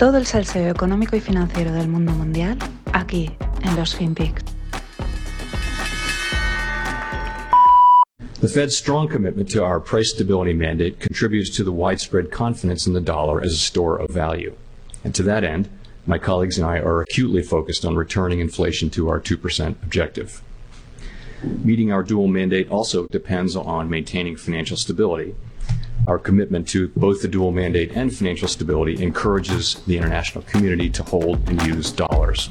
Todo el salseo económico y financiero del mundo mundial aquí en los. The Fed's strong commitment to our price stability mandate contributes to the widespread confidence in the dollar as a store of value. And to that end, my colleagues and I are acutely focused on returning inflation to our 2% objective. Meeting our dual mandate also depends on maintaining financial stability. Our commitment to both the dual mandate and financial stability encourages the international community to hold and use dollars.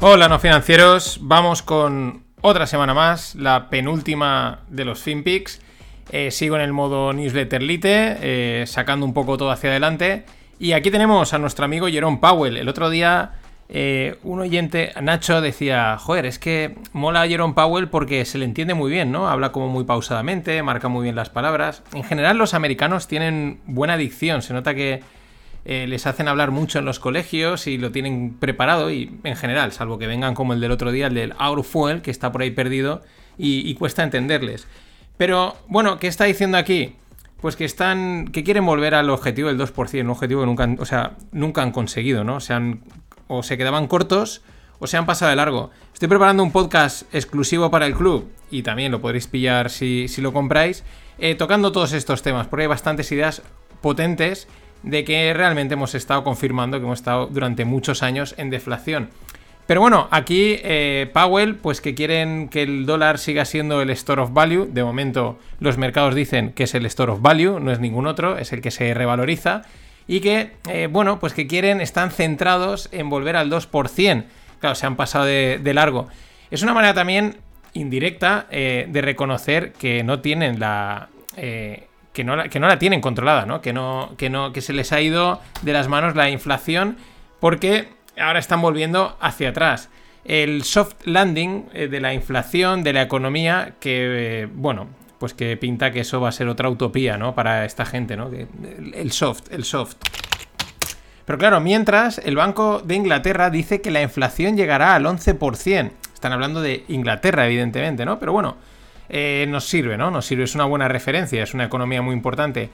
Hola, no financieros. Vamos con otra semana más, la penúltima de los FinPix. Eh, sigo en el modo newsletter lite, eh, sacando un poco todo hacia adelante. Y aquí tenemos a nuestro amigo Jerome Powell. El otro día eh, un oyente, Nacho, decía, joder, es que mola a Jerome Powell porque se le entiende muy bien, ¿no? Habla como muy pausadamente, marca muy bien las palabras. En general los americanos tienen buena dicción, se nota que eh, les hacen hablar mucho en los colegios y lo tienen preparado y en general, salvo que vengan como el del otro día, el del Out of Fuel, que está por ahí perdido y, cuesta entenderles. Pero bueno, ¿qué está diciendo aquí? Pues que están. que quieren volver al objetivo del 2%, un objetivo que nunca han, o sea, nunca han conseguido, ¿no? Se han, o se quedaban cortos o se han pasado de largo. Estoy preparando un podcast exclusivo para el club y también lo podréis pillar si, lo compráis, eh, tocando todos estos temas, porque hay bastantes ideas potentes de que realmente hemos estado confirmando que hemos estado durante muchos años en deflación. Pero bueno, aquí eh, Powell, pues que quieren que el dólar siga siendo el store of value. De momento, los mercados dicen que es el store of value, no es ningún otro, es el que se revaloriza. Y que, eh, bueno, pues que quieren, están centrados en volver al 2%. Claro, se han pasado de, largo. Es una manera también indirecta eh, de reconocer que no tienen la que no, la, que no la tienen controlada, ¿no? Que, no, que no, que se les ha ido de las manos la inflación porque ahora están volviendo hacia atrás. El soft landing eh, de la inflación, de la economía, que, eh, bueno, pues que pinta que eso va a ser otra utopía, ¿no? Para esta gente, ¿no? el soft, el soft. Pero claro, mientras el Banco de Inglaterra dice que la inflación llegará al 11%. Están hablando de Inglaterra, evidentemente, ¿no? Pero bueno, eh, nos sirve, ¿no? Nos sirve, es una buena referencia, es una economía muy importante.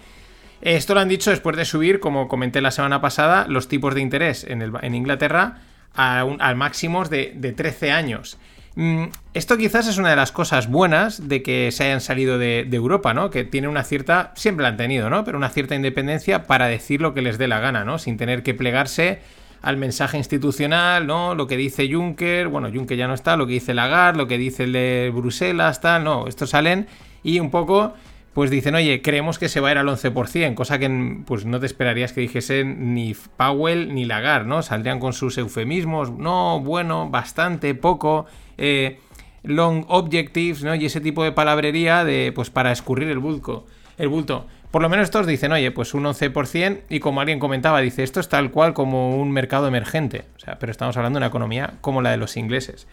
Esto lo han dicho después de subir, como comenté la semana pasada, los tipos de interés en, Inglaterra a al máximos de, 13 años. Mm, esto quizás es una de las cosas buenas de que se hayan salido de, Europa, ¿no? Que tiene una cierta, siempre la han tenido, ¿no? Pero una cierta independencia para decir lo que les dé la gana, ¿no? Sin tener que plegarse al mensaje institucional, ¿no? Lo que dice Juncker, bueno, Juncker ya no está, lo que dice Lagarde, lo que dice el de Bruselas, tal, no, estos salen y un poco pues dicen, oye, creemos que se va a ir al 11%, cosa que pues no te esperarías que dijesen ni Powell ni Lagarde, ¿no? Saldrían con sus eufemismos, no, bueno, bastante, poco, eh, long objectives, ¿no? Y ese tipo de palabrería de, pues para escurrir el bulto. El bulto. Por lo menos estos dicen, oye, pues un 11%, y como alguien comentaba, dice, esto es tal cual como un mercado emergente. O sea, pero estamos hablando de una economía como la de los ingleses.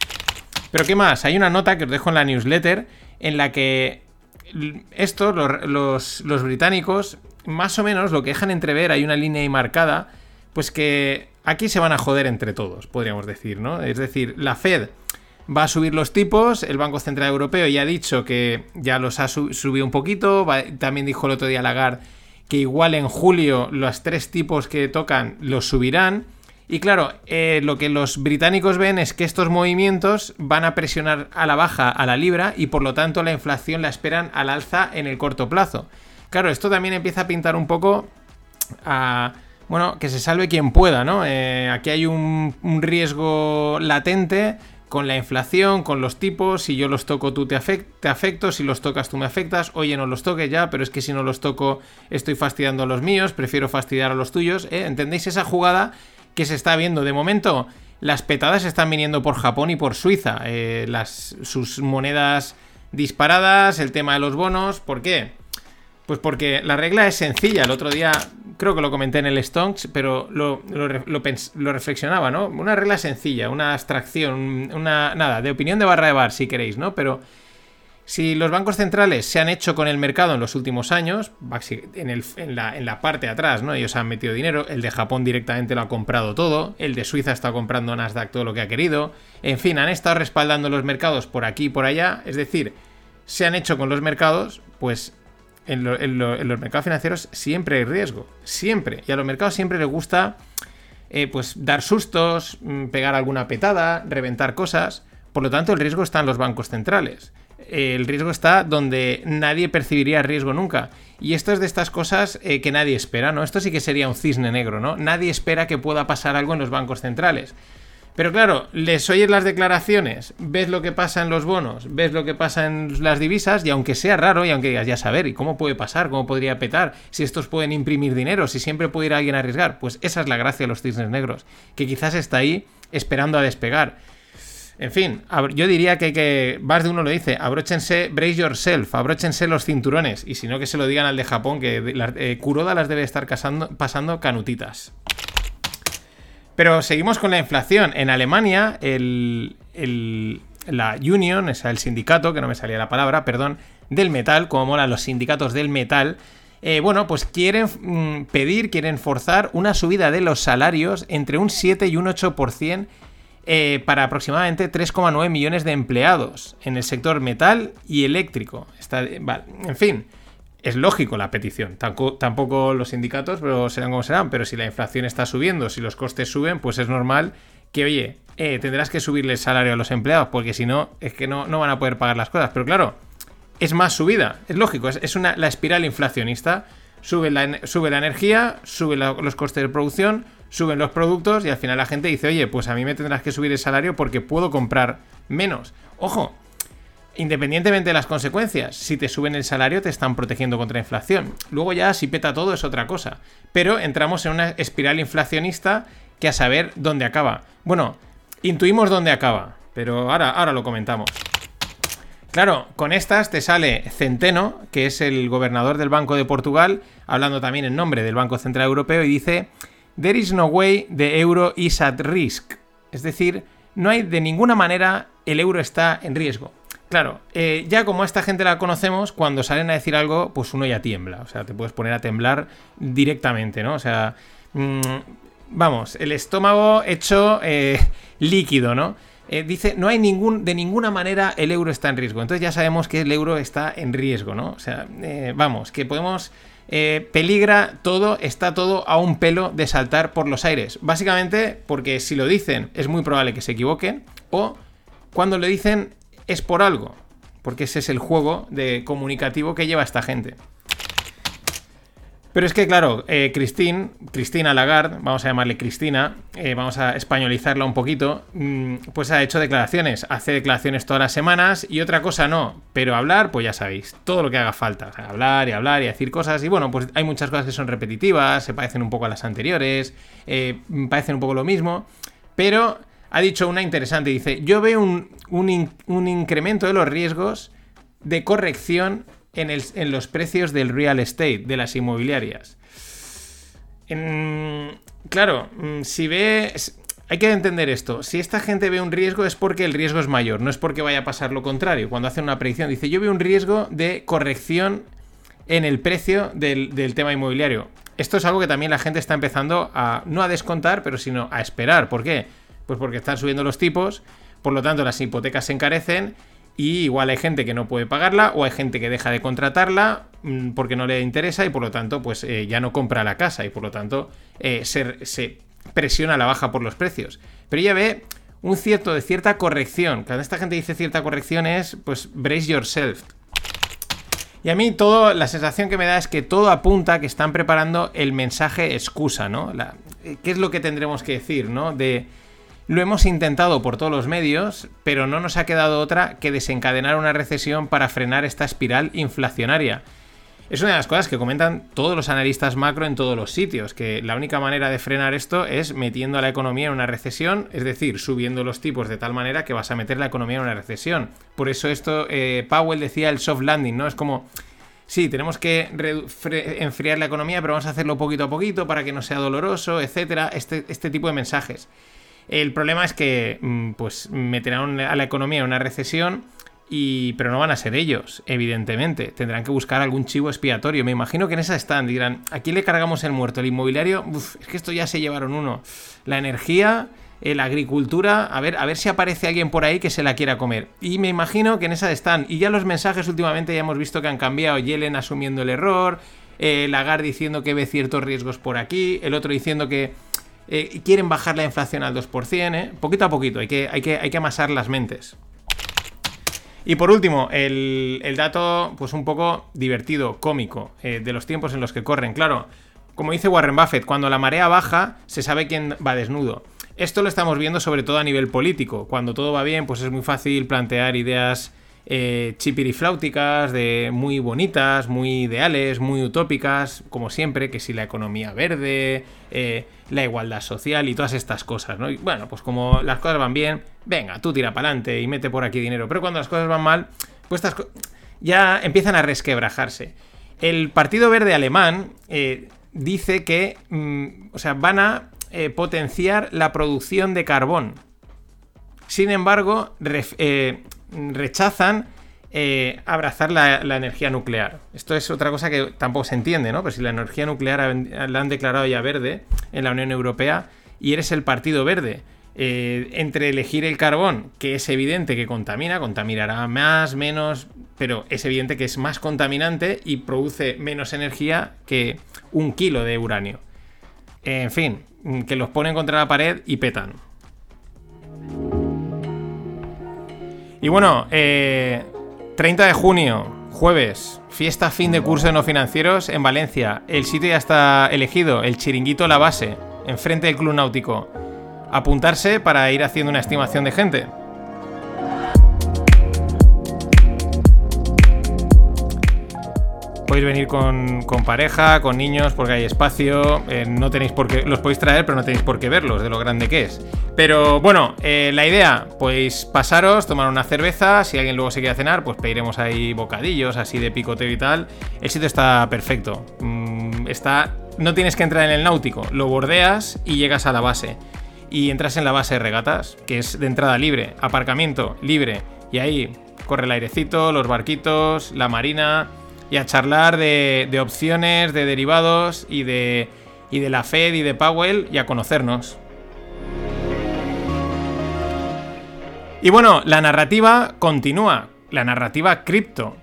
Pero ¿qué más? Hay una nota que os dejo en la newsletter en la que estos, los, los, británicos, más o menos lo que dejan entrever, hay una línea ahí marcada, pues que aquí se van a joder entre todos, podríamos decir, ¿no? Es decir, la Fed va a subir los tipos. El Banco Central Europeo ya ha dicho que ya los ha subido un poquito. también dijo el otro día Lagarde que igual en julio los tres tipos que tocan los subirán. Y claro, eh, lo que los británicos ven es que estos movimientos van a presionar a la baja a la libra y por lo tanto la inflación la esperan al alza en el corto plazo. Claro, esto también empieza a pintar un poco a... Bueno, que se salve quien pueda, ¿no? Eh, aquí hay un riesgo latente con la inflación, con los tipos, si yo los toco tú te, afecto, si los tocas tú me afectas, oye no los toque ya, pero es que si no los toco estoy fastidiando a los míos, prefiero fastidiar a los tuyos, ¿eh? ¿entendéis esa jugada que se está viendo? De momento las petadas están viniendo por Japón y por Suiza, eh, las, sus monedas disparadas, el tema de los bonos, ¿por qué? Pues porque la regla es sencilla. El otro día creo que lo comenté en el Stonks, pero lo, reflexionaba, ¿no? Una regla sencilla, una abstracción, una. nada, de opinión de barra de bar, si queréis, ¿no? Pero si los bancos centrales se han hecho con el mercado en los últimos años, en, la, parte de atrás, ¿no? Ellos han metido dinero, el de Japón directamente lo ha comprado todo, el de Suiza está comprando Nasdaq todo lo que ha querido, en fin, han estado respaldando los mercados por aquí y por allá, es decir, se han hecho con los mercados, pues en, los mercados financieros siempre hay riesgo, siempre. Y a los mercados siempre les gusta eh, pues dar sustos, mm, pegar alguna petada, reventar cosas. Por lo tanto, el riesgo está en los bancos centrales. El riesgo está donde nadie percibiría riesgo nunca. Y esto es de estas cosas eh, que nadie espera, ¿no? Esto sí que sería un cisne negro, ¿no? Nadie espera que pueda pasar algo en los bancos centrales. Pero claro, les oyes las declaraciones, ves lo que pasa en los bonos, ves lo que pasa en las divisas, y aunque sea raro, y aunque digas, ya saber, ¿y cómo puede pasar? ¿Cómo podría petar? Si estos pueden imprimir dinero, si siempre puede ir alguien a arriesgar. Pues esa es la gracia de los cisnes negros, que quizás está ahí esperando a despegar. En fin, yo diría que, que más de uno lo dice, abróchense, brace yourself, abróchense los cinturones, y si no que se lo digan al de Japón, que eh, Kuroda las debe estar pasando canutitas. Pero seguimos con la inflación. En Alemania, el, la Union, sea, el sindicato, que no me salía la palabra, perdón, del metal, como molan los sindicatos del metal, eh, bueno, pues quieren mm, pedir, quieren forzar una subida de los salarios entre un 7 y un 8% eh, para aproximadamente 3,9 millones de empleados en el sector metal y eléctrico. En fin, es lógico la petición. Tampoco, los sindicatos, pero serán como serán. Pero si la inflación está subiendo, si los costes suben, pues es normal que, oye, eh, tendrás que subirle el salario a los empleados, porque si no, es que no, no van a poder pagar las cosas. Pero claro, es más subida. Es lógico, es, una, la espiral inflacionista. Sube la, sube la energía, suben los costes de producción, suben los productos y al final la gente dice, oye, pues a mí me tendrás que subir el salario porque puedo comprar menos. Ojo, independientemente de las consecuencias, si te suben el salario te están protegiendo contra inflación. Luego ya si peta todo es otra cosa. Pero entramos en una espiral inflacionista que a saber dónde acaba. Bueno, intuimos dónde acaba, pero ahora, ahora lo comentamos. Claro, con estas te sale Centeno, que es el gobernador del Banco de Portugal, hablando también en nombre del Banco Central Europeo, y dice, There is no way the euro is at risk. Es decir, no hay de ninguna manera el euro está en riesgo. Claro, eh, ya como esta gente la conocemos, cuando salen a decir algo, pues uno ya tiembla. O sea, te puedes poner a temblar directamente, ¿no? O sea, mm, vamos, el estómago hecho eh, líquido, ¿no? Eh, dice, no hay ningún, de ninguna manera el euro está en riesgo. Entonces ya sabemos que el euro está en riesgo, ¿no? O sea, vamos, que podemos... peligra todo, está todo a un pelo de saltar por los aires. Básicamente porque si lo dicen es muy probable que se equivoquen o cuando le dicen es por algo, porque ese es el juego de comunicativo que lleva esta gente. Pero es que, claro, eh, Cristina Lagarde, vamos a llamarle Cristina, eh, vamos a españolizarla un poquito, mm, pues ha hecho declaraciones, hace declaraciones todas las semanas y otra cosa no, pero hablar, pues ya sabéis, todo lo que haga falta, hablar y hablar y decir cosas y bueno, pues hay muchas cosas que son repetitivas, se parecen un poco a las anteriores, eh, parecen un poco lo mismo, pero ha dicho una interesante. Dice, yo veo un, incremento de los riesgos de corrección en, los precios del real estate, de las inmobiliarias. claro, mm, si ve... Hay que entender esto. Si esta gente ve un riesgo es porque el riesgo es mayor, no es porque vaya a pasar lo contrario. Cuando hacen una predicción, dice, yo veo un riesgo de corrección en el precio del, del, tema inmobiliario. Esto es algo que también la gente está empezando a, no a descontar, pero sino a esperar. ¿Por qué? Pues porque están subiendo los tipos, por lo tanto las hipotecas se encarecen y igual hay gente que no puede pagarla o hay gente que deja de contratarla mm, porque no le interesa y por lo tanto pues eh, ya no compra la casa y por lo tanto eh, se, presiona la baja por los precios. Pero ya ve un cierto de cierta corrección. Cuando esta gente dice cierta corrección es pues brace yourself. Y a mí todo, la sensación que me da es que todo apunta a que están preparando el mensaje excusa, ¿no? Eh, ¿Qué es lo que tendremos que decir, ¿no? De lo hemos intentado por todos los medios, pero no nos ha quedado otra que desencadenar una recesión para frenar esta espiral inflacionaria. Es una de las cosas que comentan todos los analistas macro en todos los sitios, que la única manera de frenar esto es metiendo a la economía en una recesión, es decir, subiendo los tipos de tal manera que vas a meter la economía en una recesión. Por eso esto, eh, Powell decía el soft landing, ¿no? Es como, sí, tenemos que enfriar la economía, pero vamos a hacerlo poquito a poquito para que no sea doloroso, etcétera, este, este tipo de mensajes. El problema es que mm, pues meterán a la economía en una recesión. Y, pero no van a ser ellos, evidentemente. Tendrán que buscar algún chivo expiatorio. Me imagino que en esa están. Dirán, ¿a quién le cargamos el muerto? ¿El inmobiliario? Uf, es que esto ya se llevaron uno. La energía, eh, la agricultura, a ver, a ver si aparece alguien por ahí que se la quiera comer. Y me imagino que en esa están. Y ya los mensajes últimamente ya hemos visto que han cambiado. Yellen asumiendo el error, eh, Lagarde diciendo que ve ciertos riesgos por aquí, el otro diciendo que eh, quieren bajar la inflación al 2%, ¿eh? poquito a poquito, hay que, hay que, hay que amasar las mentes. Y por último, el, dato, pues un poco divertido, cómico, eh, de los tiempos en los que corren. Claro, como dice Warren Buffett, cuando la marea baja, se sabe quién va desnudo. Esto lo estamos viendo sobre todo a nivel político. Cuando todo va bien, pues es muy fácil plantear ideas eh, chipirifláuticas, de muy bonitas, muy ideales, muy utópicas, como siempre, que si la economía verde, eh, la igualdad social y todas estas cosas, ¿no? Y bueno, pues como las cosas van bien, venga, tú tira para adelante y mete por aquí dinero. Pero cuando las cosas van mal, pues estas ya empiezan a resquebrajarse. El Partido Verde Alemán eh, dice que, mm, o sea, van a eh, potenciar la producción de carbón. Sin embargo, rechazan eh, abrazar la, energía nuclear. Esto es otra cosa que tampoco se entiende, ¿no? Pero si la energía nuclear la han declarado ya verde en la Unión Europea y eres el partido verde, eh, entre elegir el carbón, que es evidente que contamina, contaminará más, menos, pero es evidente que es más contaminante y produce menos energía que un kilo de uranio. En fin, que los ponen contra la pared y petan. Y bueno, 30 eh, de junio, jueves, fiesta fin de curso de no financieros en Valencia. El sitio ya está elegido, el chiringuito La Base, enfrente del Club Náutico. Apuntarse para ir haciendo una estimación de gente. Podéis venir con, pareja, con niños, porque hay espacio. Eh, no tenéis por qué. Los podéis traer, pero no tenéis por qué verlos, de lo grande que es. Pero bueno, eh, la idea, pues pasaros, tomar una cerveza. Si alguien luego se quiere cenar, pues pediremos ahí bocadillos, así de picoteo y tal. El sitio está perfecto. Mm, está. No tienes que entrar en el náutico, lo bordeas y llegas a la base. Y entras en la base de regatas, que es de entrada libre, aparcamiento libre. Y ahí corre el airecito, los barquitos, la marina y a charlar de, opciones, de derivados y de, y de la Fed y de Powell y a conocernos. Y bueno, la narrativa continúa, la narrativa cripto,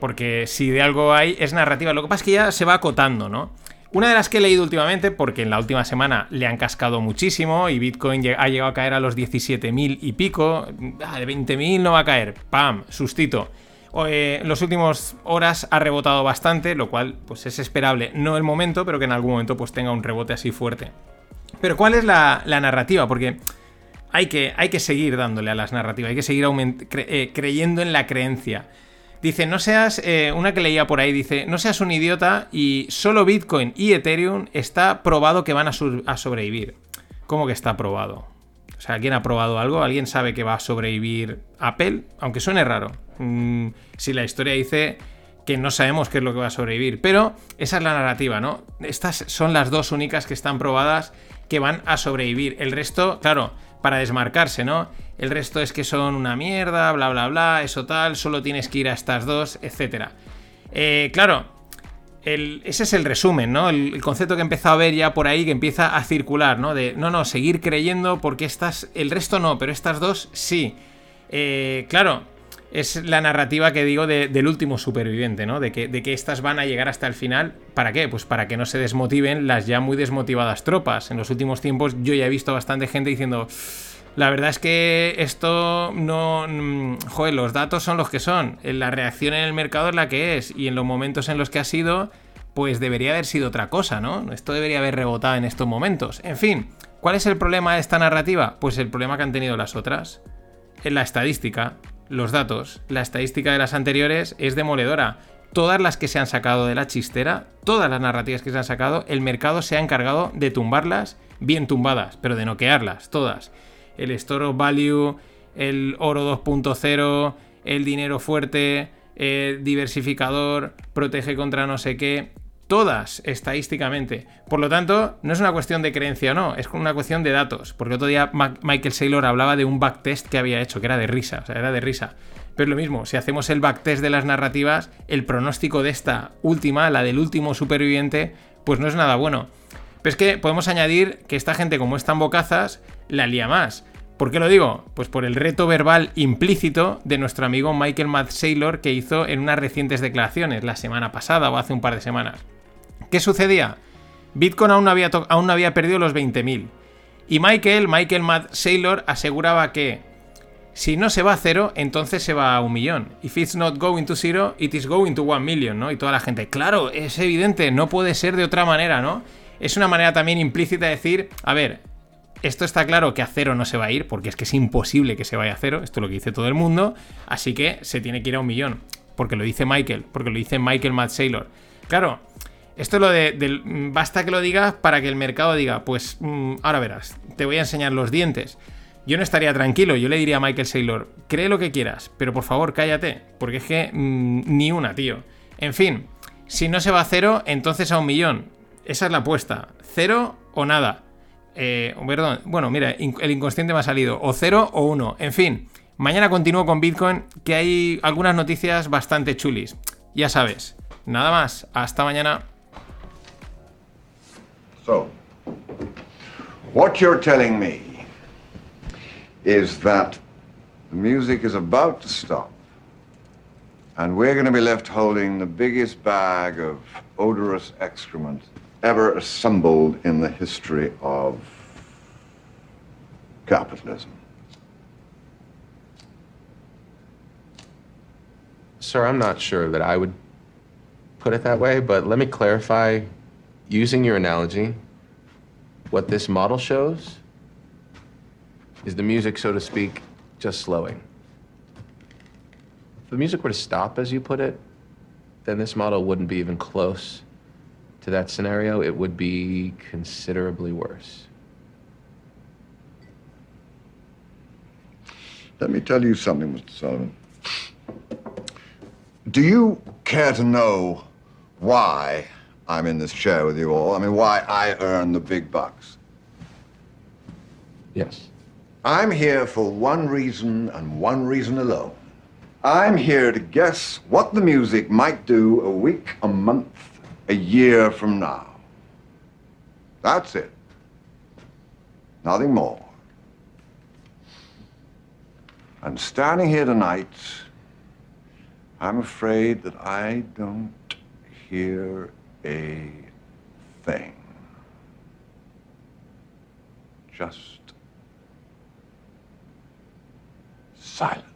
porque si de algo hay es narrativa, lo que pasa es que ya se va acotando, ¿no? Una de las que he leído últimamente, porque en la última semana le han cascado muchísimo y Bitcoin ha llegado a caer a los 17.000 y pico, ah, de 20.000 no va a caer, ¡pam! Sustito en eh, los últimos horas ha rebotado bastante, lo cual pues es esperable, no el momento, pero que en algún momento pues tenga un rebote así fuerte. Pero ¿cuál es la, narrativa? Porque hay que, hay que, seguir dándole a las narrativas, hay que seguir eh, creyendo en la creencia. Dice, no seas, eh, una que leía por ahí, dice, no seas un idiota y solo Bitcoin y Ethereum está probado que van a, a sobrevivir. ¿Cómo que está probado? O sea, ¿alguien ha probado algo? ¿Alguien sabe que va a sobrevivir Apple? Aunque suene raro. Mm, si la historia dice que no sabemos qué es lo que va a sobrevivir. Pero esa es la narrativa, ¿no? Estas son las dos únicas que están probadas que van a sobrevivir. El resto, claro, para desmarcarse, ¿no? El resto es que son una mierda, bla, bla, bla, eso tal, solo tienes que ir a estas dos, etc. Eh, claro, ese es el resumen, ¿no? El, concepto que he empezado a ver ya por ahí, que empieza a circular, ¿no? De, no, no, seguir creyendo porque estas, el resto no, pero estas dos sí. Eh, claro, es la narrativa que digo del último superviviente, ¿no? De que, de que estas van a llegar hasta el final. ¿Para qué? Pues para que no se desmotiven las ya muy desmotivadas tropas. En los últimos tiempos yo ya he visto bastante gente diciendo... La verdad es que esto no... Mm, joder, los datos son los que son. La reacción en el mercado es la que es. Y en los momentos en los que ha sido, pues debería haber sido otra cosa, ¿no? Esto debería haber rebotado en estos momentos. En fin, ¿cuál es el problema de esta narrativa? Pues el problema que han tenido las otras. En la estadística, los datos, la estadística de las anteriores es demoledora. Todas las que se han sacado de la chistera, todas las narrativas que se han sacado, el mercado se ha encargado de tumbarlas bien tumbadas, pero de noquearlas, todas el Store of Value, el oro 2.0, el dinero fuerte, el diversificador, protege contra no sé qué, todas estadísticamente. Por lo tanto, no es una cuestión de creencia o no, es una cuestión de datos. Porque otro día Michael Saylor hablaba de un backtest que había hecho, que era de risa, o sea, era de risa. Pero es lo mismo, si hacemos el backtest de las narrativas, el pronóstico de esta última, la del último superviviente, pues no es nada bueno. Pero es que podemos añadir que esta gente, como están bocazas, la lía más. ¿Por qué lo digo? Pues por el reto verbal implícito de nuestro amigo Michael Matt Saylor que hizo en unas recientes declaraciones, la semana pasada o hace un par de semanas. ¿Qué sucedía? Bitcoin aún no había, aún no había perdido los 20.000. Y Michael, Michael Matt aseguraba que si no se va a cero, entonces se va a un millón. If it's not going to zero, it is going to one million, ¿no? Y toda la gente, claro, es evidente, no puede ser de otra manera, ¿no? Es una manera también implícita de decir, a ver, esto está claro que a cero no se va a ir, porque es que es imposible que se vaya a cero, esto es lo que dice todo el mundo, así que se tiene que ir a un millón, porque lo dice Michael, porque lo dice Michael Matt Saylor. Claro, esto es lo de, basta que lo digas para que el mercado diga, pues mm, ahora verás, te voy a enseñar los dientes. Yo no estaría tranquilo, yo le diría a Michael Saylor, cree lo que quieras, pero por favor cállate, porque es que mm, ni una, tío. En fin, si no se va a cero, entonces a un millón. Esa es la apuesta. Cero o nada. Eh, perdón, bueno, mira, el inconsciente me ha salido. O cero o uno. En fin, mañana continúo con Bitcoin, que hay algunas noticias bastante chulis. Ya sabes. Nada más. Hasta mañana. So, what you're telling me is that the music is about to stop, and we're going to be left holding the biggest bag of odorous excrement ever assembled in the history of capitalism. Sir, I'm not sure that I would put it that way, but let me clarify using your analogy. What this model shows is the music, so to speak, just slowing. If the music were to stop, as you put it, then this model wouldn't be even close to that scenario, it would be considerably worse. Let me tell you something, Mr. Sullivan. Do you care to know why I'm in this chair with you all? I mean, why I earn the big bucks? Yes. I'm here for one reason and one reason alone. I'm here to guess what the music might do a week, a month, a year from now. That's it. Nothing more. And standing here tonight, I'm afraid that I don't hear a thing. Just silence.